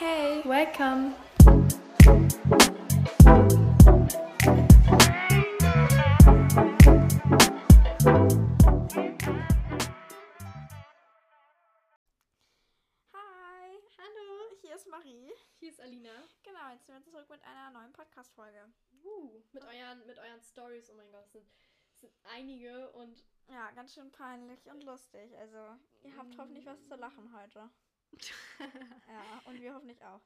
Hey, welcome. Hi, Hallo, hier ist Marie. hier ist Alina. Genau, jetzt sind wir zurück mit einer neuen Podcast-Folge. Uh, mit euren, mit euren Stories, oh mein Gott, es sind, es sind einige und Ja, ganz schön peinlich und lustig. Also, ihr habt hoffentlich was zu lachen heute. Ja, und wir hoffentlich auch.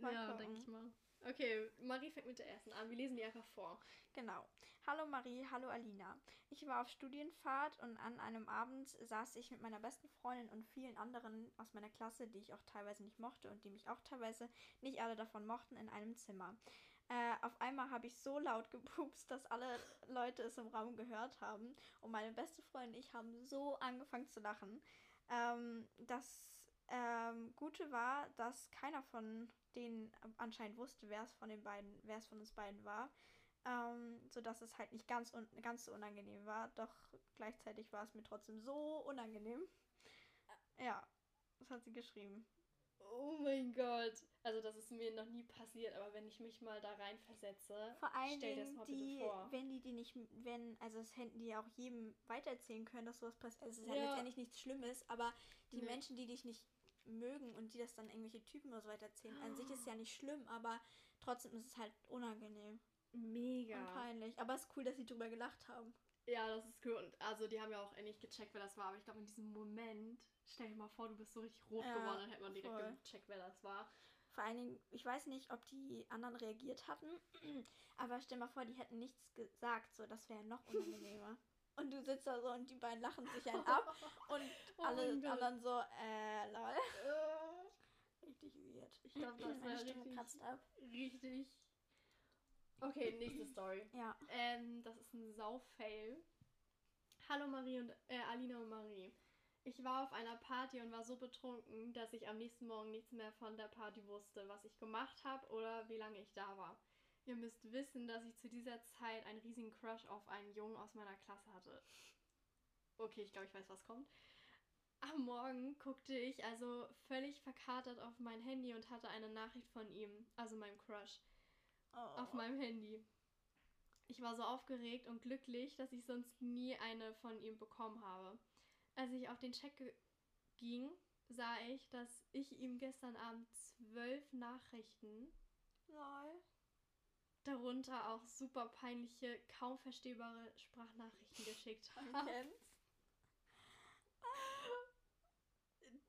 Mal ja, denke ich mal. Okay, Marie fängt mit der ersten an. Wir lesen die einfach vor. Genau. Hallo Marie, hallo Alina. Ich war auf Studienfahrt und an einem Abend saß ich mit meiner besten Freundin und vielen anderen aus meiner Klasse, die ich auch teilweise nicht mochte und die mich auch teilweise nicht alle davon mochten, in einem Zimmer. Äh, auf einmal habe ich so laut gepupst, dass alle Leute es im Raum gehört haben. Und meine beste Freundin und ich haben so angefangen zu lachen. Ähm, das ähm, Gute war, dass keiner von denen anscheinend wusste, wer es von den beiden, wer es von uns beiden war. Ähm, sodass es halt nicht ganz, un ganz so unangenehm war. Doch gleichzeitig war es mir trotzdem so unangenehm. Ja, das hat sie geschrieben. Oh mein Gott. Also das ist mir noch nie passiert, aber wenn ich mich mal da reinversetze, Vor allen stell dir das mal die, bitte vor. wenn die die nicht, wenn, also es hätten die ja auch jedem weitererzählen können, dass sowas passiert. Also es ist ja Ja. letztendlich nichts Schlimmes, aber die Nee. Menschen, die dich nicht mögen und die das dann irgendwelche Typen oder so weiter erzählen, an sich ist ja nicht schlimm, aber trotzdem ist es halt unangenehm Mega. und peinlich. Aber es ist cool, dass sie drüber gelacht haben. Ja, das ist cool. Und also die haben ja auch endlich gecheckt, wer das war. Aber ich glaube, in diesem Moment, stell dir mal vor, du bist so richtig rot Ja, geworden, dann hätte man direkt voll. gecheckt, wer das war. Vor allen Dingen, ich weiß nicht, ob die anderen reagiert hatten, aber stell mal vor, die hätten nichts gesagt, so das wäre noch unangenehmer. und du sitzt da so und die beiden lachen sich einen ab und Oh alle anderen so, äh, lol. Äh, Richtig weird. Ich glaube, das Stimme richtig, kratzt ab. richtig. Okay, nächste Story. Ja. Ähm, das ist ein Sau-Fail. Hallo Marie und äh, Alina und Marie. Ich war auf einer Party und war so betrunken, dass ich am nächsten Morgen nichts mehr von der Party wusste, was ich gemacht habe oder wie lange ich da war. Ihr müsst wissen, dass ich zu dieser Zeit einen riesigen Crush auf einen Jungen aus meiner Klasse hatte. Okay, ich glaube, ich weiß, was kommt. Am Morgen guckte ich also völlig verkatert auf mein Handy und hatte eine Nachricht von ihm, also meinem Crush Oh. auf meinem Handy. Ich war so aufgeregt und glücklich, dass ich sonst nie eine von ihm bekommen habe. Als ich auf den Check ging, sah ich, dass ich ihm gestern Abend zwölf Nachrichten, Lol. Darunter auch super peinliche, kaum verstehbare Sprachnachrichten geschickt habe.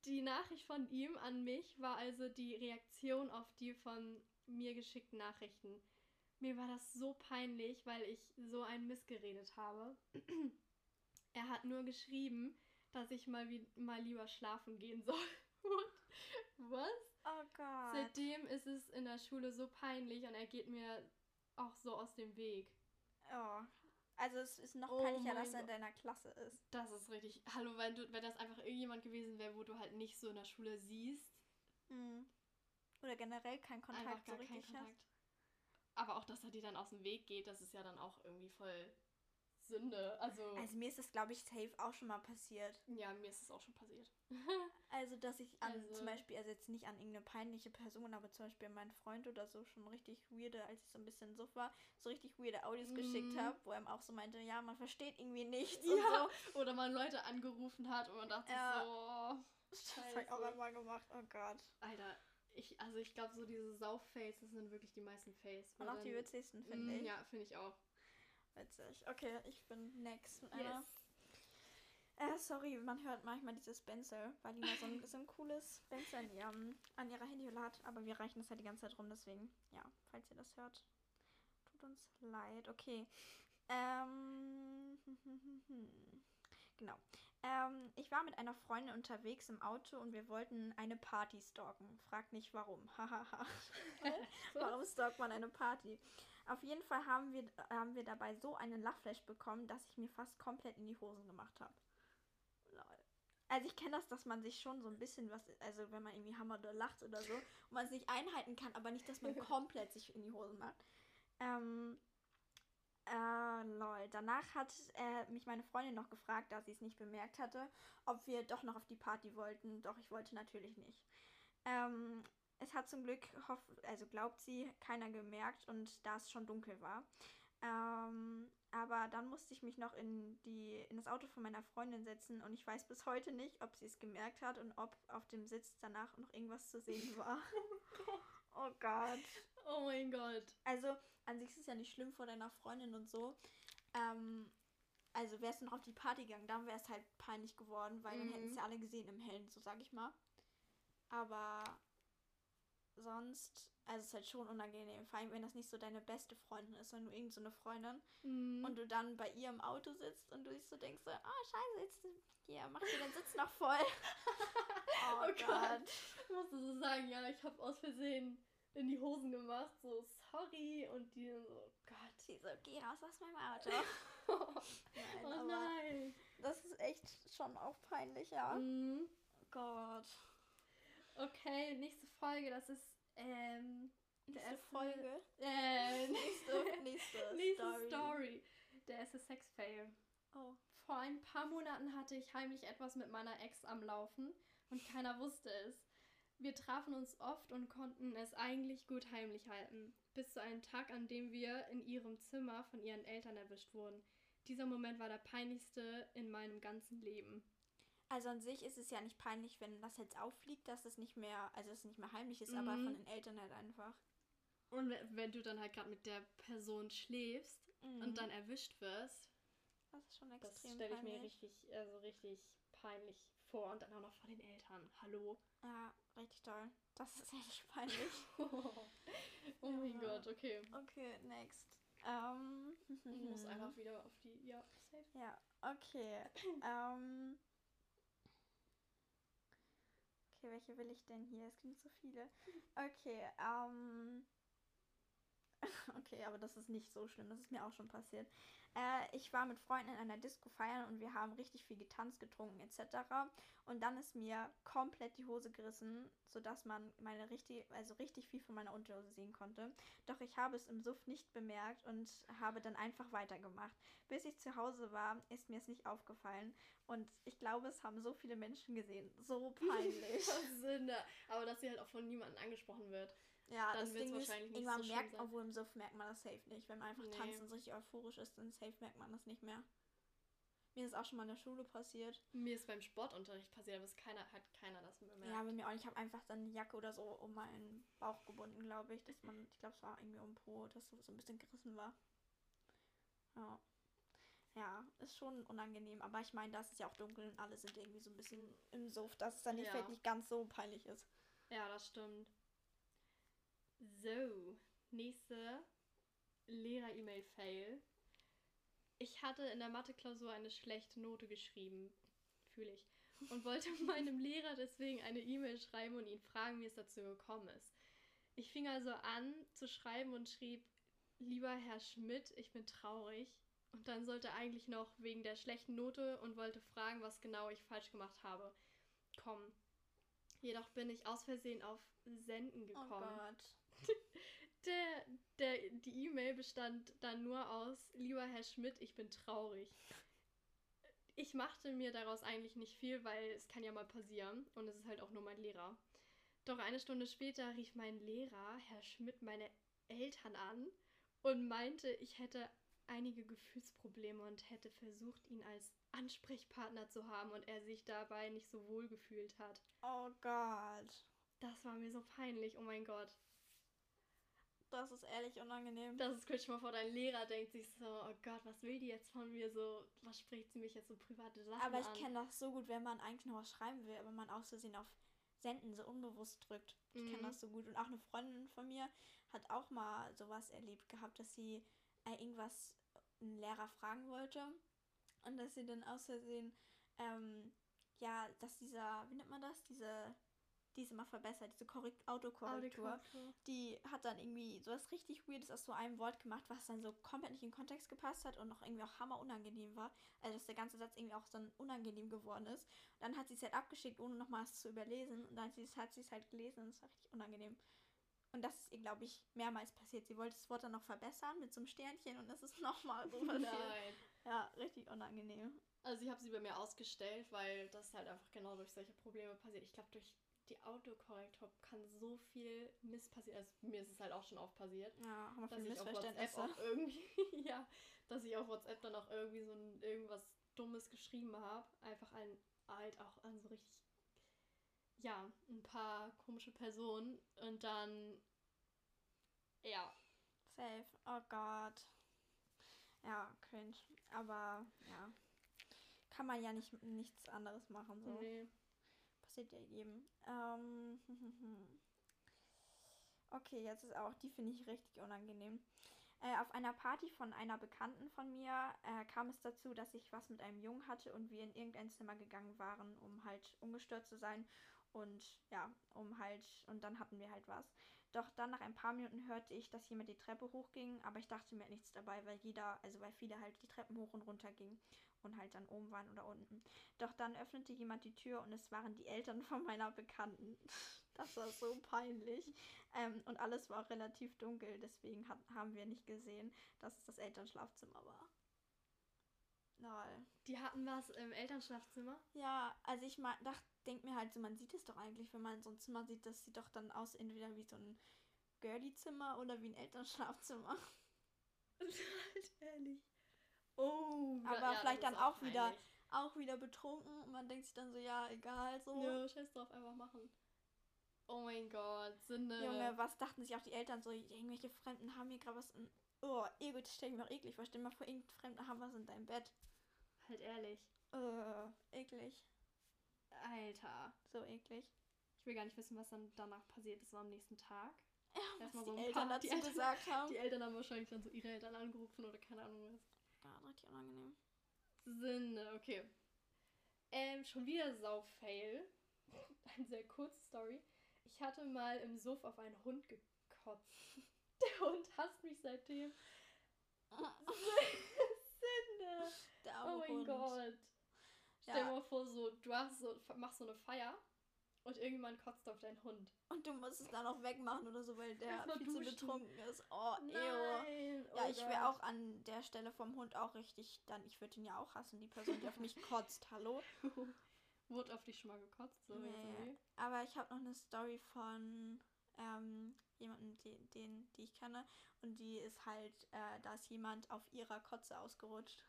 Die Nachricht von ihm an mich war also die Reaktion auf die von mir geschickten Nachrichten. Mir war das so peinlich, weil ich so einen Mist geredet habe. er hat nur geschrieben, dass ich mal, wie, mal lieber schlafen gehen soll. Und was? Oh Gott. Seitdem ist es in der Schule so peinlich und er geht mir auch so aus dem Weg. Oh. Also es ist noch Oh peinlicher, dass er in deiner Klasse ist. Das ist richtig. Hallo, wenn, du, wenn das einfach irgendjemand gewesen wäre, wo du halt nicht so in der Schule siehst. Mhm. Oder generell kein Kontakt einfach gar so keinen richtig Kontakt. Aber auch, dass er dir dann aus dem Weg geht, das ist ja dann auch irgendwie voll Sünde. Also. Also mir ist das, glaube ich, safe auch schon mal passiert. ja, mir ist es auch schon passiert. Also, dass ich an Also- zum Beispiel, also jetzt nicht an irgendeine peinliche Person, aber zum Beispiel an meinen Freund oder so schon richtig weirde, als ich so ein bisschen so war, so richtig weirde Audios geschickt Mhm. habe, wo er auch so meinte, ja, man versteht irgendwie nichts Ja. und so. Oder man Leute angerufen hat und man dachte Ja. so, oh, Das habe ich auch Scheiße. einmal gemacht, oh Gott. Alter, ich, also ich glaube, so diese Sauf-Faces sind wirklich die meisten Faces. Und auch die dann- witzigsten, finde Mm, ich. Ja, finde ich auch. Witzig. Okay, ich bin next mit einer. Yes. Äh, sorry, man hört manchmal dieses Benzel, weil die mal so ein, so ein cooles Benzel an, ihrem, an ihrer Handyhülle hat. Aber wir reichen das ja die ganze Zeit rum, deswegen, ja, falls ihr das hört, tut uns leid. Okay. Ähm, genau. Ähm, ich war mit einer Freundin unterwegs im Auto und wir wollten eine Party stalken. Fragt nicht warum. Hahaha. warum stalkt man eine Party? Auf jeden Fall haben wir, haben wir dabei so einen Lachflash bekommen, dass ich mir fast komplett in die Hosen gemacht habe. Lol. Also ich kenne das, dass man sich schon so ein bisschen was, also wenn man irgendwie hammert oder lacht oder so, und man es nicht einhalten kann, aber nicht, dass man komplett sich in die Hosen macht. Ähm, äh, lol. Danach hat äh, mich meine Freundin noch gefragt, da sie es nicht bemerkt hatte, ob wir doch noch auf die Party wollten. Doch ich wollte natürlich nicht. Ähm, es hat zum Glück, also glaubt sie, keiner gemerkt und da es schon dunkel war. Ähm, aber dann musste ich mich noch in, die, in das Auto von meiner Freundin setzen und ich weiß bis heute nicht, ob sie es gemerkt hat und ob auf dem Sitz danach noch irgendwas zu sehen war. oh Gott. Oh mein Gott. Also, an sich ist es ja nicht schlimm vor deiner Freundin und so. Ähm, also wärst du noch auf die Party gegangen, dann wäre es halt peinlich geworden, weil dann Mhm. hätten es ja alle gesehen im Hellen, so sag ich mal. Aber sonst, also es ist halt schon unangenehm, vor allem wenn das nicht so deine beste Freundin ist, sondern nur irgend so eine Freundin Mhm. und du dann bei ihr im Auto sitzt und du dich so denkst, so, ah scheiße, jetzt hier, mach dir den Sitz noch voll. oh, Oh Gott. Gott. Ich musste so sagen, ja, ich habe aus Versehen in die Hosen gemacht, so sorry und die dann so, oh Gott. Sie so, geh raus aus meinem Auto. oh Nein, aber nein. das ist echt schon auch peinlich, ja. Mhm. Gott. Okay, nächste Folge, das ist ähm, der Nächste Folge. Äh, Nächste, nächste, nächste Story. Story. Der erste Sex-Fail. Oh. Vor ein paar Monaten hatte ich heimlich etwas mit meiner Ex am Laufen und keiner wusste es. Wir trafen uns oft und konnten es eigentlich gut heimlich halten, bis zu einem Tag, an dem wir in ihrem Zimmer von ihren Eltern erwischt wurden. Dieser Moment war der peinlichste in meinem ganzen Leben. Also an sich ist es ja nicht peinlich, wenn das jetzt auffliegt, dass es nicht mehr, also es nicht mehr heimlich ist, aber Mhm. von den Eltern halt einfach. Und wenn du dann halt gerade mit der Person schläfst Mhm. und dann erwischt wirst, Das ist schon das extrem stelle ich mir peinlich. richtig, also richtig peinlich vor und dann auch noch vor den Eltern. Hallo. Ja, richtig toll. Das ist echt peinlich. oh mein Ja. Gott, okay. okay, next. Ähm. Ich muss einfach wieder auf die. Ja, safe. Ja, okay. ähm. Okay, welche will ich denn hier? Es gibt so viele. Okay, ähm. Okay, aber das ist nicht so schlimm. Das ist mir auch schon passiert. Äh, ich war mit Freunden in einer Disco feiern und wir haben richtig viel getanzt, getrunken etc. Und dann ist mir komplett die Hose gerissen, sodass man meine richtig, also richtig viel von meiner Unterhose sehen konnte. Doch ich habe es im Suff nicht bemerkt und habe dann einfach weitergemacht. Bis ich zu Hause war, ist mir es nicht aufgefallen. Und ich glaube, es haben so viele Menschen gesehen. So peinlich. Sünde. Aber dass sie halt auch von niemandem angesprochen wird. Ja, Dann das Ding ist, wahrscheinlich nicht irgendwann so merkt, sein. obwohl im Suff merkt man das safe nicht. Wenn man einfach Nee. tanzt und richtig euphorisch ist, dann safe merkt man das nicht mehr. Mir ist auch schon mal in der Schule passiert. Mir ist beim Sportunterricht passiert, aber es keiner, hat keiner das bemerkt. Ja, bei mir auch. Ich habe einfach dann eine Jacke oder so um meinen Bauch gebunden, glaube ich. Dass man, ich glaube, es war irgendwie um Po, dass so so ein bisschen gerissen war. Ja. Ja, ist schon unangenehm. Aber ich meine, das ist ja auch dunkel und alle sind irgendwie so ein bisschen im Suff, dass es dann nicht, Ja. vielleicht nicht ganz so peinlich ist. Ja, das stimmt. So, nächste Lehrer-E-Mail-Fail. Ich hatte in der Mathe-Klausur eine schlechte Note geschrieben, fühle ich, und wollte meinem Lehrer deswegen eine E-Mail schreiben und ihn fragen, wie es dazu gekommen ist. Ich fing also an zu schreiben und schrieb, lieber Herr Schmidt, ich bin traurig. Und dann sollte eigentlich noch wegen der schlechten Note und wollte fragen, was genau ich falsch gemacht habe, kommen. Jedoch bin ich aus Versehen auf Senden Oh gekommen. Gott. Der, der, die E-Mail bestand dann nur aus, lieber Herr Schmidt, ich bin traurig. Ich machte mir daraus eigentlich nicht viel, weil es kann ja mal passieren und es ist halt auch nur mein Lehrer. Doch eine Stunde später rief mein Lehrer, Herr Schmidt, meine Eltern an und meinte, ich hätte einige Gefühlsprobleme und hätte versucht, ihn als Ansprechpartner zu haben und er sich dabei nicht so wohl gefühlt hat. Oh Gott. Das war mir so peinlich, oh mein Gott. Das ist ehrlich unangenehm. Das ist kurz mal vor, dein Lehrer denkt sich so, oh Gott, was will die jetzt von mir so, was spricht sie mich jetzt so private Sachen aber ich kenne das so gut, wenn man eigentlich noch was schreiben will, aber man aus Versehen auf Senden so unbewusst drückt. Ich kenne Mhm. das so gut. Und auch eine Freundin von mir hat auch mal sowas erlebt gehabt, dass sie äh, irgendwas einen Lehrer fragen wollte und dass sie dann aus Versehen, ähm, ja, dass dieser, wie nennt man das, diese, die ist immer verbessert, diese Korrekt Autokorrektur, Autokorrektur. die hat dann irgendwie sowas richtig Weirdes aus so einem Wort gemacht, was dann so komplett nicht in den Kontext gepasst hat und noch irgendwie auch hammer unangenehm war. Also dass der ganze Satz irgendwie auch dann unangenehm geworden ist. Und dann hat sie es halt abgeschickt, ohne nochmal es zu überlesen. Und dann hat sie es halt gelesen und es war richtig unangenehm. Und das ist ihr, glaube ich, mehrmals passiert. Sie wollte das Wort dann noch verbessern mit so einem Sternchen und das ist nochmal so passiert. Nein. Ja, richtig unangenehm. Also ich habe sie bei mir ausgestellt, weil das halt einfach genau durch solche Probleme passiert. Ich glaube durch die Autokorrektur kann so viel Mist passieren. Also mir ist es halt auch schon oft passiert. Ja, haben wir dass ich auf WhatsApp auch irgendwie, ja, dass ich auf WhatsApp dann auch irgendwie so ein, irgendwas Dummes geschrieben habe. Einfach ein, halt auch an so richtig, ja, ein paar komische Personen. Und dann, ja, Safe. Oh Gott. Ja, cringe. Aber ja. Kann man ja nicht nichts anderes machen. So. nee. Passiert ja jedem. Ähm, okay, jetzt ist auch, die finde ich richtig unangenehm. Äh, auf einer Party von einer Bekannten von mir äh, kam es dazu, dass ich was mit einem Jungen hatte und wir in irgendein Zimmer gegangen waren, um halt ungestört zu sein. Und ja, um halt, und dann hatten wir halt was. Doch dann nach ein paar Minuten hörte ich, dass jemand die Treppe hochging, aber ich dachte mir nichts dabei, weil jeder, also weil viele halt die Treppen hoch und runter gingen und halt dann oben waren oder unten. Doch dann öffnete jemand die Tür und es waren die Eltern von meiner Bekannten. Das war so peinlich. Ähm, und alles war relativ dunkel, deswegen hat, haben wir nicht gesehen, dass es das Elternschlafzimmer war. Lol. Die hatten was im Elternschlafzimmer. Ja, also ich mal, dacht, denk mir halt so, man sieht es doch eigentlich, wenn man so ein Zimmer sieht, das sieht doch dann aus entweder wie so ein Girly-Zimmer oder wie ein Elternschlafzimmer. halt ehrlich. Oh, Aber ja, vielleicht dann auch wieder- peinlich. Auch wieder betrunken und man denkt sich dann so, ja, egal, so. Ja, scheiß drauf, einfach machen. Oh mein Gott, Sünde. Junge, was dachten sich auch die Eltern so, irgendwelche Fremden haben hier gerade was in. Oh, ego, das stell ich mir auch eklig vor. Stell dir mal vor, irgendein Fremde haben was in deinem Bett. Halt ehrlich. Äh, eklig. Alter. So eklig. Ich will gar nicht wissen, was dann danach passiert ist, so am nächsten Tag. Ja, Erstmal was so die ein Eltern paar- die dazu Eltern- gesagt haben. Die Eltern haben wahrscheinlich dann so ihre Eltern angerufen oder keine Ahnung was. Ja, richtig unangenehm. Sünde, okay. Ähm, schon wieder Sau-Fail. Eine sehr kurze Story. Ich hatte mal im Suff auf einen Hund gekotzt. Der Hund hasst mich seitdem. Sünde. Der Oh mein Hund. Gott. Stell Ja. dir mal vor, so, du hast so, machst so eine Feier und irgendjemand kotzt auf deinen Hund. Und du musst es dann auch wegmachen oder so, weil der viel zu duschen. betrunken ist. Oh, ew. Nein. Ja, oh ich wäre auch an der Stelle vom Hund auch richtig dann, ich würde ihn ja auch hassen, die Person, die auf mich kotzt. Hallo? Wurde auf dich schon mal gekotzt? So Nee. irgendwie? Aber ich habe noch eine Story von ähm, jemandem, den, den, die ich kenne. Und die ist halt, äh, da ist jemand auf ihrer Kotze ausgerutscht.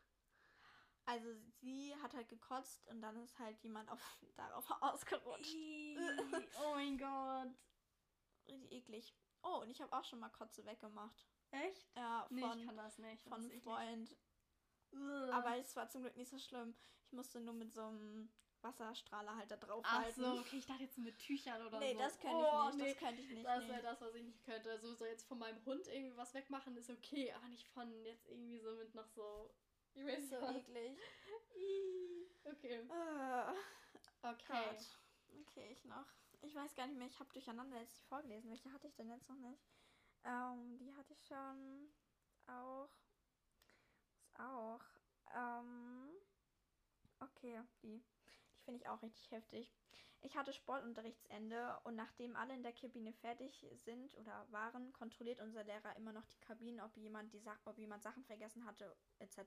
Also sie hat halt gekotzt und dann ist halt jemand auf, darauf ausgerutscht. Oh mein Gott. Richtig eklig. Oh, und ich habe auch schon mal Kotze weggemacht. Echt? Ja, Nee, von, ich kann das nicht. von einem Freund. Aber es war zum Glück nicht so schlimm. Ich musste nur mit so einem Wasserstrahler halt da drauf Ach halten. so, okay, ich dachte jetzt mit Tüchern oder nee, so. das könnte oh, ich nicht. Nee. Das könnte ich nicht. Das nee. wäre das, was ich nicht könnte. Also so jetzt von meinem Hund irgendwie was wegmachen ist okay, aber nicht von jetzt irgendwie so mit noch so. Ich weiß so nicht. eklig. Okay. Äh, Okay. Gott. Okay, ich noch. Ich weiß gar nicht mehr, ich habe durcheinander jetzt die vorgelesen. Welche hatte ich denn jetzt noch nicht? Ähm, die hatte ich schon auch. Was auch? Ähm, okay, die. Die finde ich auch richtig heftig. Ich hatte Sportunterrichtsende und nachdem alle in der Kabine fertig sind oder waren, kontrolliert unser Lehrer immer noch die Kabinen, ob jemand, die Sa ob jemand Sachen vergessen hatte, etc.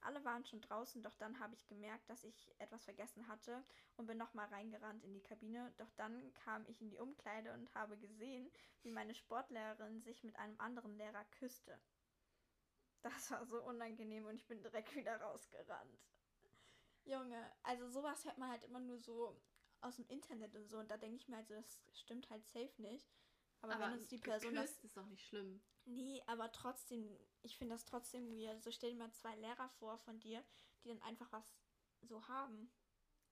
Alle waren schon draußen, doch dann habe ich gemerkt, dass ich etwas vergessen hatte und bin nochmal reingerannt in die Kabine. Doch dann kam ich in die Umkleide und habe gesehen, wie meine Sportlehrerin sich mit einem anderen Lehrer küsste. Das war so unangenehm und ich bin direkt wieder rausgerannt. Junge, also sowas hört man halt immer nur so aus dem Internet und so und da denke ich mir halt so, das stimmt halt safe nicht. Aber, wenn uns die Person das ist doch nicht schlimm. Nee, aber trotzdem, ich finde das trotzdem weird. So stell dir mal zwei Lehrer vor von dir, die dann einfach was so haben.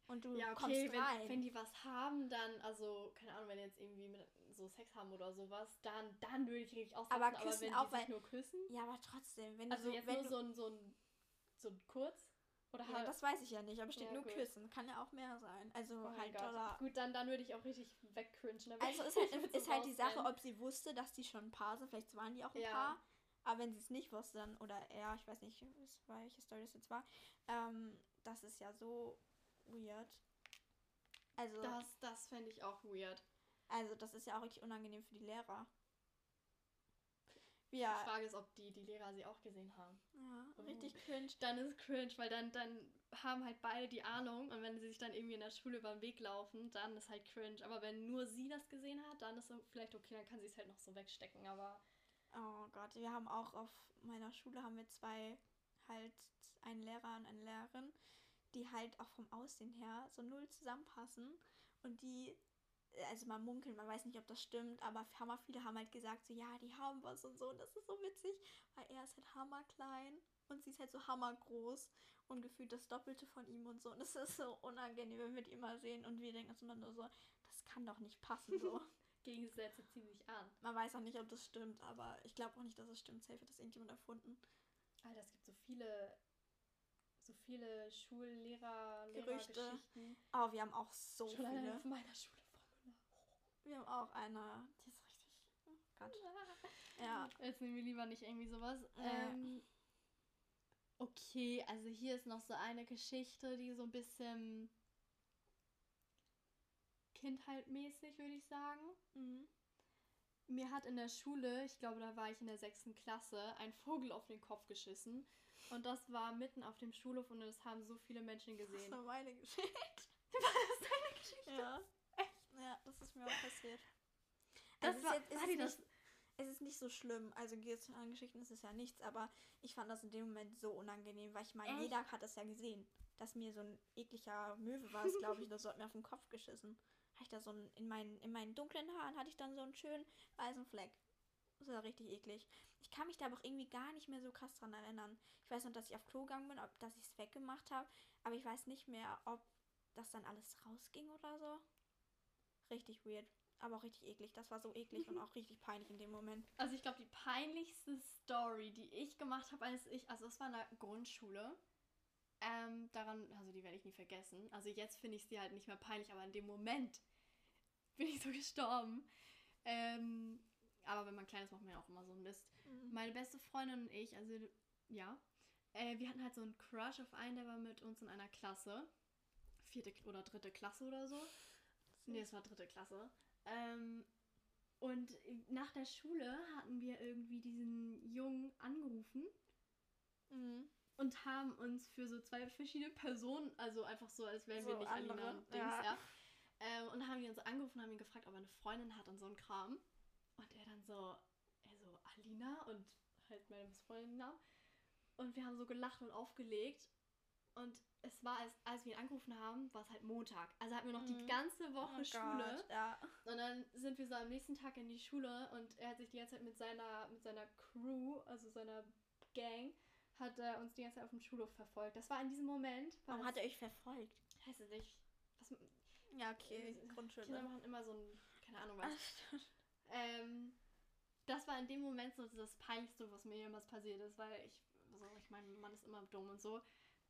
Und du Ja, kommst okay, rein. wenn, wenn die was haben, dann, also, keine Ahnung, wenn die jetzt irgendwie mit so Sex haben oder sowas, dann, dann würde ich richtig ausrasten. Aber Aber, küssen wenn auch, die sich weil- nur küssen, ja, aber trotzdem, wenn also du so, jetzt wenn nur du, so ein, so ein, so ein kurz, oder ja, halt, das weiß ich ja nicht, aber steht Ja, nur gut. küssen, kann ja auch mehr sein. Also oh halt oder Gut, dann, dann würde ich auch richtig wegcringen. Also ist halt, so ist halt die Sache, ob sie wusste, dass die schon ein Paar sind. Vielleicht waren die auch ein Ja. Paar. Aber wenn sie es nicht wusste, dann, oder er, ich weiß nicht, welche Story das jetzt war, ähm, das ist ja so weird. Also, Das, das fände ich auch weird. also das ist ja auch richtig unangenehm für die Lehrer. Die Ja, Frage ist, ob die, die Lehrer sie auch gesehen haben. ja Oh. richtig cringe. Dann ist cringe, weil dann, dann haben halt beide die Ahnung und wenn sie sich dann irgendwie in der Schule über den Weg laufen, dann ist halt cringe. Aber wenn nur sie das gesehen hat, dann ist es vielleicht okay, dann kann sie es halt noch so wegstecken. Aber Oh Gott, wir haben auch auf meiner Schule haben wir zwei halt einen Lehrer und eine Lehrerin, die halt auch vom Aussehen her so null zusammenpassen und die also man munkelt, man weiß nicht, ob das stimmt, aber hammer viele haben halt gesagt, so ja, die haben was und so und das ist so witzig, weil er ist halt hammerklein und sie ist halt so hammergroß und gefühlt das Doppelte von ihm und so und es ist so unangenehm, wenn wir die immer sehen und wir denken uns immer nur so, das kann doch nicht passen so. Gegensätze ziehen sich an. Man weiß auch nicht, ob das stimmt, aber ich glaube auch nicht, dass es stimmt. Safe hat das irgendjemand erfunden. Alter, es gibt so viele, so viele Schullehrer, Gerüchte. Oh, wir haben auch so Schon viele. auf meiner Schule. Wir haben auch eine, die ist richtig. Oh Gott. Ja. Jetzt nehmen wir lieber nicht irgendwie sowas. Ja. Ähm, okay, also hier ist noch so eine Geschichte, die so ein bisschen kindheitmäßig, würde ich sagen. Mhm. Mir hat in der Schule, ich glaube, da war ich in der sechsten Klasse, ein Vogel auf den Kopf geschissen. Und das war mitten auf dem Schulhof und es haben so viele Menschen Das ist gesehen. nur meine Geschichte. War das deine Geschichte? Ja. Echt? Ja, das ist mir auch passiert. Das Also es war, ist jetzt- war ist die nicht- das? Es ist nicht so schlimm. Also Geschichten ist es ja nichts, aber ich fand das in dem Moment so unangenehm, weil ich meine, jeder hat es ja gesehen, dass mir so ein ekliger Möwe war, glaube ich, das hat mir auf den Kopf geschissen. Hatte ich da so ein, in meinen, in meinen dunklen Haaren hatte ich dann so einen schönen weißen Fleck. Das war richtig eklig. Ich kann mich da aber auch irgendwie gar nicht mehr so krass dran erinnern. Ich weiß noch, dass ich auf Klo gegangen bin, ob dass ich es weggemacht habe, aber ich weiß nicht mehr, ob das dann alles rausging oder so. Richtig weird. Aber auch richtig eklig. Das war so eklig und auch richtig peinlich in dem Moment. Also ich glaube, die peinlichste Story, die ich gemacht habe, als ich, also es war in der Grundschule. Ähm, daran, also die werde ich nie vergessen. Also jetzt finde ich sie halt nicht mehr peinlich, aber in dem Moment bin ich so gestorben. Ähm, aber wenn man klein ist, macht man ja auch immer so einen Mist. Meine beste Freundin und ich, also ja, äh, wir hatten halt so einen Crush auf einen, der war mit uns in einer Klasse. Vierte oder dritte Klasse oder so. Nee, es war dritte Klasse. Ähm, und nach der Schule hatten wir irgendwie diesen Jungen angerufen Mhm. und haben uns für so zwei verschiedene Personen, also einfach so, als wären wir So nicht andere, Alina und Dings, ja. ja. Ähm, und haben die uns angerufen und haben ihn gefragt, ob er eine Freundin hat und so ein Kram. Und er dann so, er so, Alina und halt meine Freundin Namen. Und wir haben so gelacht und aufgelegt. Und es war, als, als wir ihn angerufen haben, war es halt Montag. Also hatten wir noch die Mhm. ganze Woche Oh Schule. Gott, ja. Und dann sind wir so am nächsten Tag in die Schule und er hat sich die ganze Zeit mit seiner, mit seiner Crew, also seiner Gang, hat er uns die ganze Zeit auf dem Schulhof verfolgt. Das war in diesem Moment. War Warum das, hat er euch verfolgt? Weiß ich nicht. Was, Ja, okay, Kinder Grundschule. machen immer so ein, keine Ahnung Ah, was. Ähm, das war in dem Moment so das Peinlichste, was mir jemals passiert ist, weil ich, also ich meine, man ist immer dumm und so.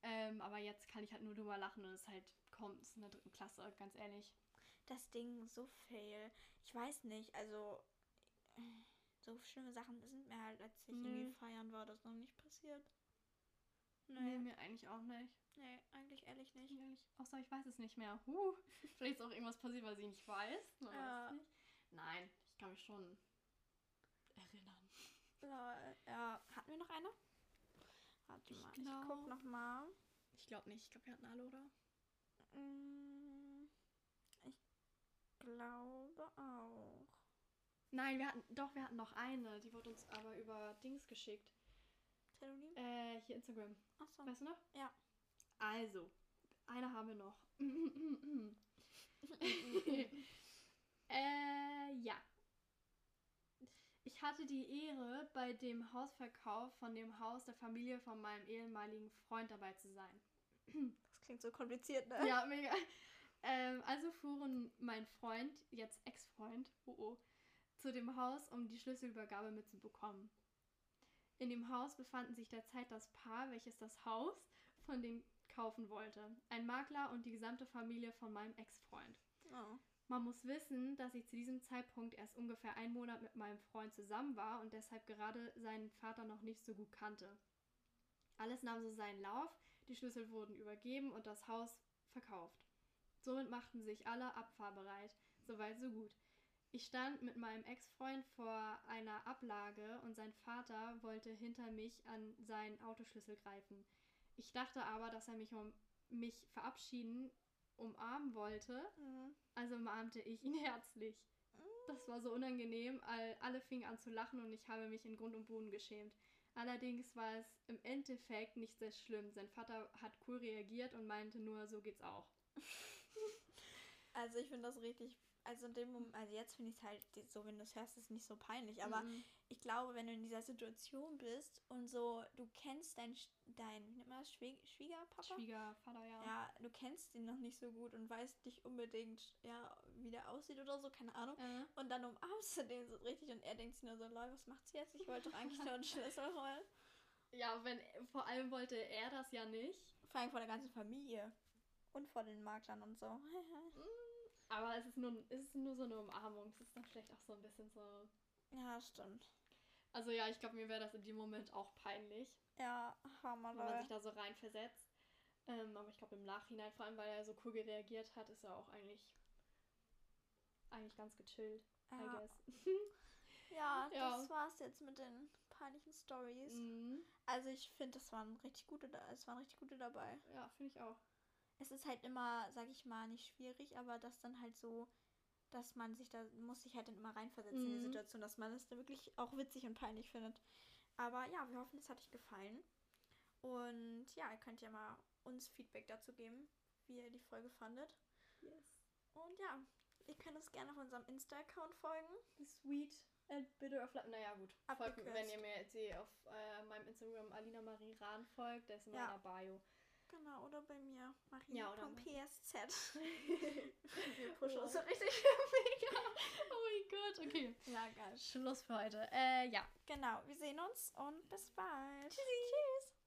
Ähm, aber jetzt kann ich halt nur drüber lachen und es halt, kommt, in der dritten Klasse, ganz ehrlich. Das Ding, so fail. Ich weiß nicht, also so schlimme Sachen sind mir halt, als ich Nö. irgendwie feiern war, das noch nicht passiert. Nee, Nee, mir eigentlich auch nicht. nee, eigentlich ehrlich nicht. Ehrlich, außer ich weiß es nicht mehr. Huh. Vielleicht ist auch irgendwas passiert, weil sie nicht weiß. Ja. nicht. Nein, ich kann mich schon erinnern. Lol. Ja, hatten wir noch eine? Warte Ich mal, ich glaub- guck noch mal. Ich glaube nicht. Ich glaube, wir hatten alle, oder? Mm, Ich glaube auch. Nein, wir hatten, doch, wir hatten noch eine. Die wurde uns aber über Dings geschickt. Telonym? Äh, hier Instagram. Achso. Weißt du noch? Ja. Also, eine haben wir noch. äh, ja. Ich hatte die Ehre, bei dem Hausverkauf von dem Haus der Familie von meinem ehemaligen Freund dabei zu sein. Das klingt so kompliziert, ne? Ja, mega. Ähm, also fuhren mein Freund, jetzt Ex-Freund, oh oh, zu dem Haus, um die Schlüsselübergabe mitzubekommen. In dem Haus befanden sich derzeit das Paar, welches das Haus von dem kaufen wollte. Ein Makler und die gesamte Familie von meinem Ex-Freund. Oh. Man muss wissen, dass ich zu diesem Zeitpunkt erst ungefähr einen Monat mit meinem Freund zusammen war und deshalb gerade seinen Vater noch nicht so gut kannte. Alles nahm so seinen Lauf, die Schlüssel wurden übergeben und das Haus verkauft. Somit machten sich alle abfahrbereit, soweit so gut. Ich stand mit meinem Ex-Freund vor einer Ablage und sein Vater wollte hinter mich an seinen Autoschlüssel greifen. Ich dachte aber, dass er mich um mich verabschieden umarmen wollte, Mhm. also umarmte ich ihn herzlich. Das war so unangenehm, all, alle fingen an zu lachen und ich habe mich in Grund und Boden geschämt. Allerdings war es im Endeffekt nicht sehr schlimm. Sein Vater hat cool reagiert und meinte nur, so geht's auch. Also ich finde das richtig, also in dem Moment, also jetzt finde ich es halt, so wenn du es hörst, ist es nicht so peinlich, aber Mhm. Ich glaube, wenn du in dieser Situation bist und so, du kennst dein, Sch- dein wie nennt man das, Schwie Schwiegerpapa? Schwiegervater, ja. ja, du kennst ihn noch nicht so gut und weißt nicht unbedingt, ja, wie der aussieht oder so, keine Ahnung. Äh, Und dann umarmst du den so richtig und er denkt sich nur so, lol, was macht sie jetzt? Ich wollte doch eigentlich nur einen Schlüssel holen. ja, wenn vor allem wollte er das ja nicht. Vor allem vor der ganzen Familie. Und vor den Maklern und so. Aber es ist nur, es ist nur so eine Umarmung. Es ist dann vielleicht auch so ein bisschen so. Ja, stimmt. Also ja, ich glaube, mir wäre das in dem Moment auch peinlich, Ja, Hammer, wenn man sich da so reinversetzt. Ähm, aber ich glaube im Nachhinein, vor allem weil er so cool reagiert hat, ist er auch eigentlich eigentlich ganz gechillt, I Ja, guess. ja, Ja. das war's jetzt mit den peinlichen Stories. Mhm. Also ich finde, das waren richtig gute, da es waren richtig gute dabei. Ja, finde ich auch. Es ist halt immer, sag ich mal, nicht schwierig, aber das dann halt so, dass man sich da, muss sich halt dann immer reinversetzen in die Mhm. Situation, dass man es dann wirklich auch witzig und peinlich findet. Aber ja, wir hoffen, es hat euch gefallen. Und ja, ihr könnt ja mal uns Feedback dazu geben, wie ihr die Folge fandet. Yes. Und ja, ihr könnt uns gerne auf unserem Insta-Account folgen. Sweet and bitter of life. Naja, gut. Folgt, wenn ihr mir jetzt hier auf äh, meinem Instagram Alina Marie Rahn folgt, der ist in Ja. meiner Bio. Genau, oder bei mir, Marie Ja, oder vom PSZ. Wir pushen uns so richtig. Mega. Oh mein Gott. Okay. Ja, geil. Schluss für heute. Äh, ja. Genau, wir sehen uns und bis bald. Tschüssi. Tschüss.